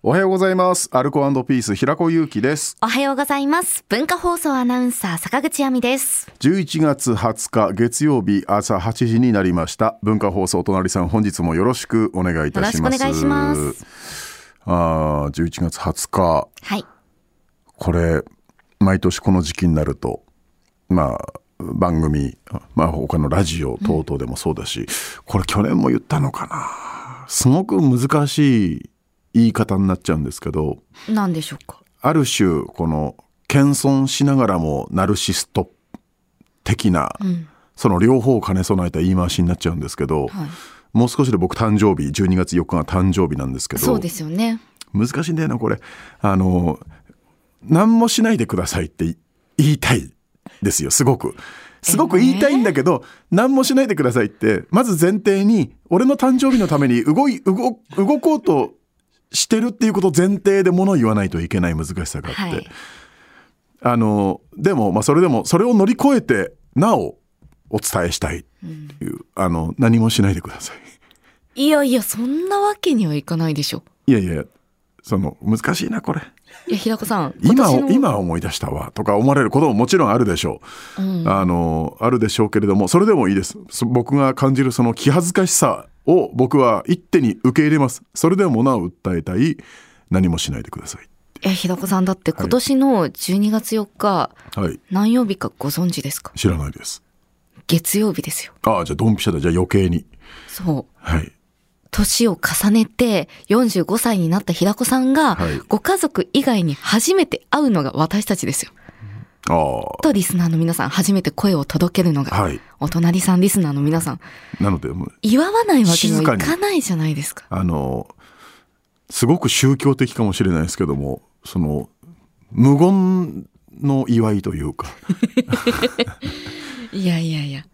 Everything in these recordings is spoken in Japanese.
おはようございます。アルコピース平子祐希です。おはようございます。文化放送アナウンサー坂口亜美です。11月20日月曜日朝8時になりました。文化放送隣さん本日もよろしくお願いいたします。よろしくお願いします。ああ、11月20日。はい。これ、毎年この時期になると、まあ、番組、まあ他のラジオ等々でもそうだし、これ去年も言ったのかな。すごく難しい言い方になっちゃうんですけど、何でしょうか？ある種この謙遜しながらもナルシスト的な、その両方を兼ね備えた言い回しになっちゃうんですけど、はい。もう少しで僕誕生日12月4日が誕生日なんですけどそうですよね。難しいんだよなこれあの何もしないでくださいって言いたいですよすごく。すごく言いたいんだけど、何もしないでくださいってまず前提に俺の誕生日のために動い動動こうとしてるっていうことを前提で物を言わないといけない難しさがあって、はい。あのでも、まあ、それでもそれを乗り越えてなおお伝えしたいっていう、あの何もしないでください。いやいや、そんなわけにはいかないでしょ。いやいやその難しいなこれいや、平子さん。今今思い出したわとか思われることももちろんあるでしょう、うん。あのあるでしょうけれどもそれでもいいです。そ僕が感じるその気恥ずかしさを僕は一手に受け入れます。それでもなお訴えたい。何もしないでください。いや、平子さんだって今年の12月4日、はい。何曜日かご存知ですか？知らないです。月曜日ですよ。ああじゃあドンピシャだ。じゃあ余計に。そう。はい年を重ねて45歳になった平子さんが、はいご家族以外に初めて会うのが私たちですよ。とリスナーの皆さん初めて声を届けるのが、はいお隣さんリスナーの皆さんなので祝わないわけにはい静かないじゃないですか。あのすごく宗教的かもしれないですけどもその無言の祝いというか いやいやいや。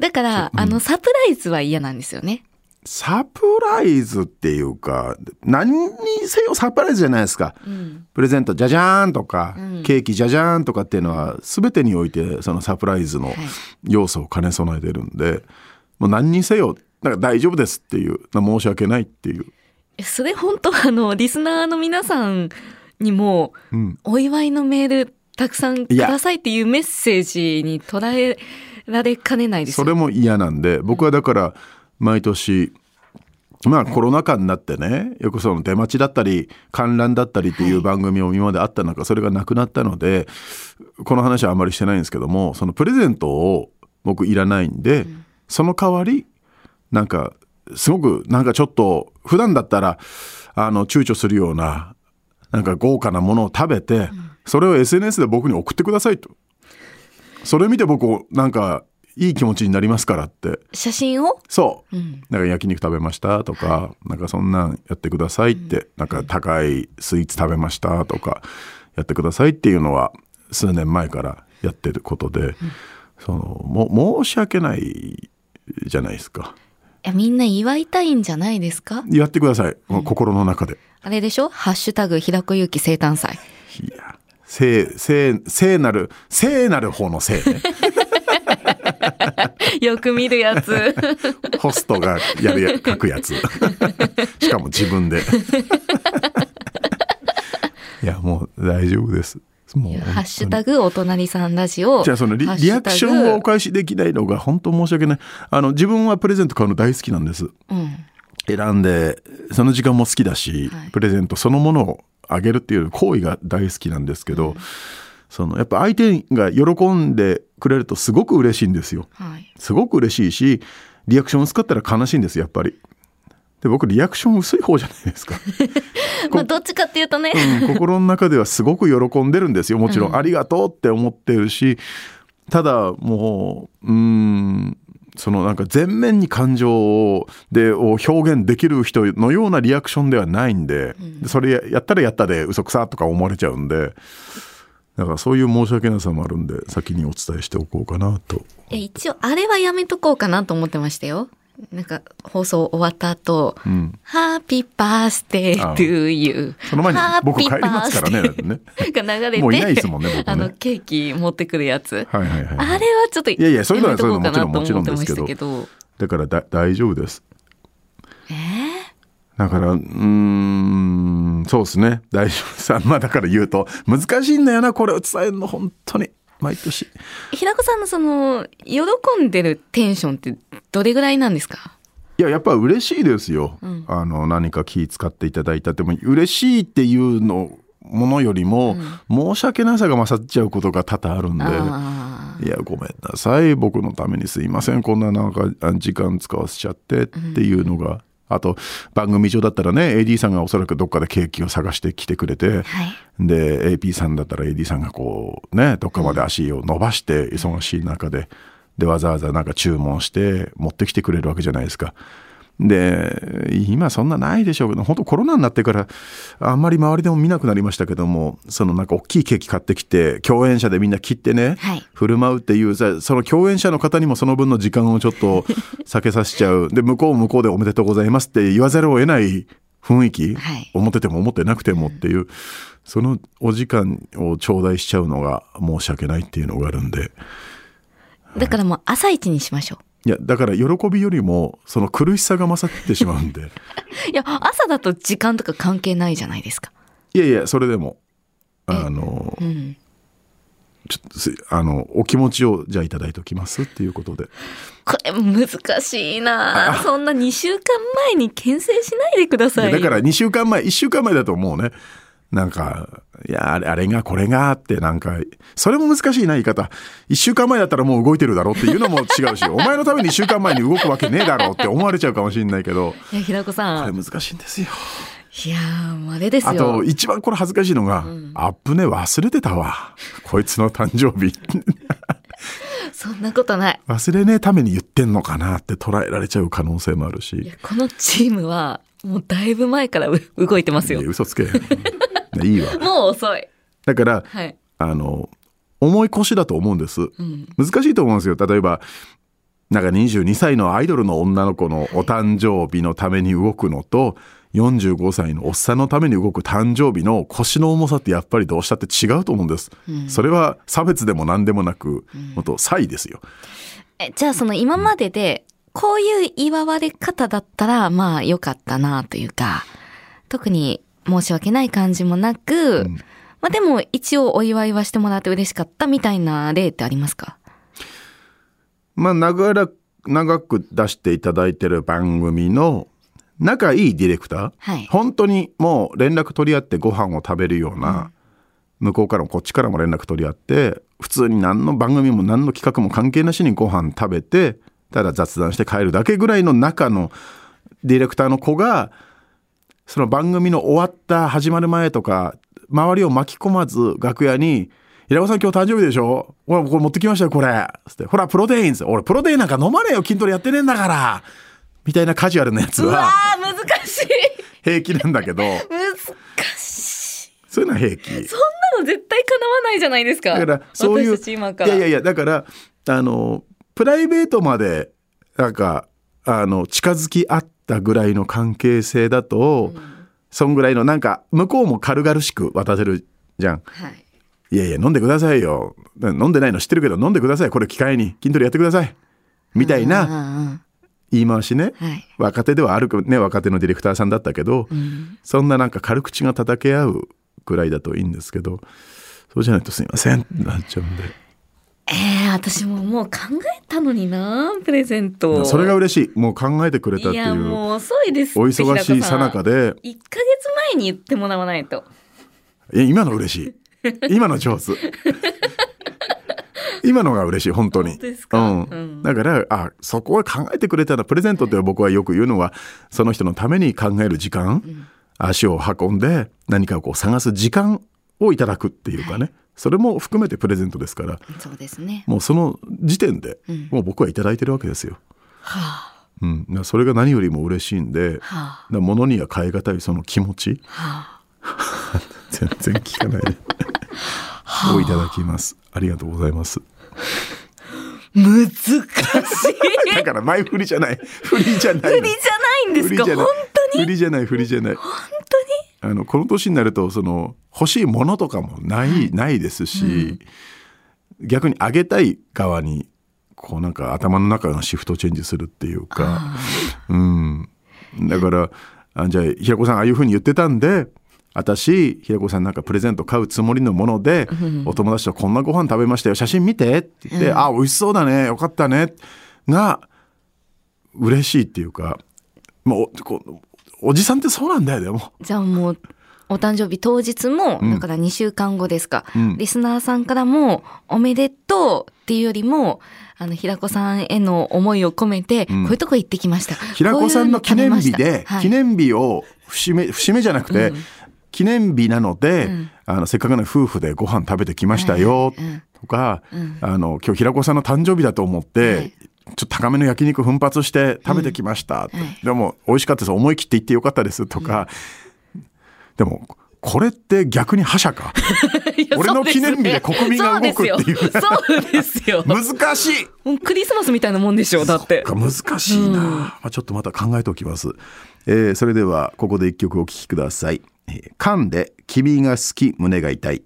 だから、あの、サプライズは嫌なんですよね。サプライズっていうか何にせよサプライズじゃないですか。うん。プレゼントじゃじゃーんとか、うんケーキじゃじゃーんとかっていうのは全てにおいてそのサプライズのはい要素を兼ね備えてるんで、もう何にせよだから大丈夫ですっていう申し訳ないっていう、えそれ本当あの、リスナーの皆さんにも、うん、お祝いのメールたくさんくださいっていうメッセージに捉えられかねないですよ。それも嫌なんで僕はだから毎年まあコロナ禍になってねよくその出待ちだったり観覧だったりっていう番組も今まであった中それがなくなったのでこの話はあんまりしてないんですけどもそのプレゼントを僕いらないんで、その代わりなんかすごくなんかちょっと普段だったらあの躊躇するようななんか豪華なものを食べて、それを SNS で僕に送ってくださいと。それ見て僕なんかいい気持ちになりますからって。写真を？そう、うん。なんか焼肉食べましたとか、なんかそんなんやってくださいって、なんか高いスイーツ食べましたとかやってくださいっていうのは数年前からやってることで、そのも申し訳ないじゃないですか。いやみんな祝いたいんじゃないですか？やってください、心の中で。あれでしょ？ハッシュタグ、平子ゆき生誕祭。いや聖聖聖なる聖なる方の聖ね よく見るやつ。ホストがやるや 書くやつ。しかも自分で。いやもう大丈夫です。もうハッシュタグ、お隣さんラジオ。じゃあそのリアクションをお返しできないのが本当申し訳ない。あの自分はプレゼント買うの大好きなんです。うん。選んでその時間も好きだし、はい。プレゼントそのものをあげるっていう行為が大好きなんですけど、そのやっぱ相手が喜んでくれるとすごく嬉しいんですよ。はい。すごく嬉しいしリアクション薄かったら悲しいんですやっぱり。で僕リアクション薄い方じゃないですか、まあ、どっちかっていうとね。うん心の中ではすごく喜んでるんですよもちろん、うん。ありがとうって思ってるしただもううーんそのなんか全面に感情をでを表現できる人のようなリアクションではないんで、それややったらやったで嘘くさとか思われちゃうんでだからそういう申し訳なさもあるんで先にお伝えしておこうかなと。え一応、あれはやめとこうかなと思ってましたよ。なんか、放送終わった後、うん。ハッピーバースデー to you。その前に僕帰りますからねね。が流れて、もういないですもんね僕ね。あの、ケーキ持ってくるやつ。はいはいはいあれはちょっと、いやいやそういうのはそういうのもちろんもちろんけど。だからだ大丈夫です。えーだからうーんそうですね。大丈夫さんまあだから言うと難しいんだよなこれを伝えるの本当に。毎年。平子さんのその喜んでるテンションってどれぐらいなんですか？いややっぱ嬉しいですよ、うん。あの何か気使っていただいたっても嬉しいっていうのものよりも、申し訳なさが勝っちゃうことが多々あるんで。あいやごめんなさい。僕のためにすいません。こんななんかあ時間使わせちゃってっていうのが、あと番組上だったらね AD さんがおそらくどっかでケーキを探してきてくれて、あはいで AP さんだったら AD さんがこうねどっかまで足を伸ばして忙しい中ででわざわざなんか注文して持ってきてくれるわけじゃないですか。で今そんなないでしょうけど本当コロナになってからあんまり周りでも見なくなりましたけどもそのなんか大きいケーキ買ってきて共演者でみんな切ってね、はい。振る舞うっていうさその共演者の方にもその分の時間をちょっと 避けさせちゃう。で向こうも向こうでおめでとうございますって言わざるを得ない雰囲気、はい。思ってても思ってなくてもっていう、そのお時間を頂戴しちゃうのが申し訳ないっていうのがあるんで。だからもう朝一にしましょいやだから喜びよりもその苦しさが勝ってしまうんで。う いや朝だと時間とか関係ないじゃないですか。いやいやそれでもあのうん。ちょっとすあのお気持ちをじゃあいただいておきますっていうことで。これ難しいな。そんな2週間前に牽制しないでください。だから2週間前1週間前だともうねなんかいやあれあれがこれがってなんかそれも難しいな言い方。1週間前だったらもう動いてるだろうっていうのも違うし お前のために1週間前に動くわけねえだろうって思われちゃうかもしれないけど。いや平子さん。これ難しいんですよ。いやーあれですよ。あと一番これ恥ずかしいのが、アップね忘れてたわ。こいつの誕生日。そんなことない。忘れねえために言ってんのかなって捉えられちゃう可能性もあるいしやこのチームはもうだいぶ前からう動いてますよ。嘘つけいいわ。もう遅い。だからはい。あの重い腰だと思うんです。うん。難しいと思うんですよ。例えばなんか22歳のアイドルの女の子のお誕生日のために動くのと45歳のおっさんのために動く誕生日の腰の重さってやっぱりどうしたって違うと思うんです、それは差別でも何でもなく、もっと差異ですよ。えじゃあその今まででこういう祝われ方だったらまあ良かったなというか特に申し訳ない感じもなく、まあでも一応お祝いはしてもらって嬉しかったみたいな例ってありますか？まあ長ら長く出していただいてる番組の仲いいディレクター、はい。本当にもう連絡取り合ってご飯を食べるような、向こうからもこっちからも連絡取り合って普通に何の番組も何の企画も関係なしにご飯食べてただ雑談して帰るだけぐらいの中のディレクターの子がその番組の終わった始まる前とか周りを巻き込まず楽屋に「平子さん今日誕生日でしょ？ほらこれ持ってきましたよこれ」つって「ほらプロテイン」っつって俺プロテインなんか飲まねえよ筋トレやってねえんだから」みたいなカジュアルなやつうわはー難しい。平気なんだけど。難しい。そういうのは平気。そんなの絶対叶わないじゃないですか。だからそういう私たち今から。いやいやいやだからあのプライベートまでなんかあの近づき合ったぐらいの関係性だと、そんぐらいのなんか向こうも軽々しく渡せるじゃん。はい。いやいや飲んでくださいよ。飲んでないの知ってるけど飲んでください。これ機会に。筋トレやってください。みたいなな言い回しね、はい。若手ではあるかね若手のディレクターさんだったけど、うん。そんななんか軽口が叩け合うくらいだといいんですけどそうじゃないとすいませんってなっちゃうんで。えー、私ももう考えたのになプレゼント。それが嬉しい。もう考えてくれたっていう。もう遅いですお忙しいさなかで。1ヶ月前に言ってもらわないと。いや今の嬉しい。今の上手。今のが嬉しい本当に。うん。うん。だからあそこは考えてくれたらプレゼントって僕はよく言うのはその人のために考える時間、足を運んで何かをこう探す時間をいただくっていうかね、それも含めてプレゼントですからそうですね。もうその時点でん。もう僕はいただいてるわけですよ。はうん、それが何よりも嬉しいんで、あ。はだから物には変え難いその気持ちあ。は 全然聞かないで。をいただきます。ありがとうございます。あ難しい。だから前振りじゃない。振りじゃない振りじゃないんですか？本当に？振りじゃない振りじゃない。本あのこの年になるとその欲しいものとかもない、ないですし、逆にあげたい側にこうなんか頭の中がシフトチェンジするっていうか、うん、だからあじゃあ平子さんああいうふうに言ってたんで私平子さんなんかプレゼント買うつもりのもので、お友達とこんなご飯食べましたよ写真見てって言って、うん。あ美味しそうだねよかったねが嬉しいっていうかもうおじさんってそうなんだよでも。じゃあもう、お誕生日当日も、うん。だから2週間後ですか、うん。リスナーさんからも、おめでとうっていうよりも、あの、平子さんへの思いを込めて、うん。こういうとこ行ってきました。平子さんの記念日で、はい。記念日を節目節目じゃなくて、うん。記念日なので、うん。あのせっかくの夫婦でご飯食べてきましたようんうん。とか、うん。あの今日平子さんの誕生日だと思って、はいちょっと高めの焼肉奮発して食べてきました、うん。はい。でも美味しかったです。思い切って言ってよかったです。とか、でもこれって逆に覇者か？俺の記念日で国民が動くっていう。そうですよ。そうですよ。難しい。クリスマスみたいなもんでしょ、だって。か難しいな、うん。まあ、ちょっとまた考えておきます、えーそれではここで一曲お聴きください、えー、で君が好き胸が痛い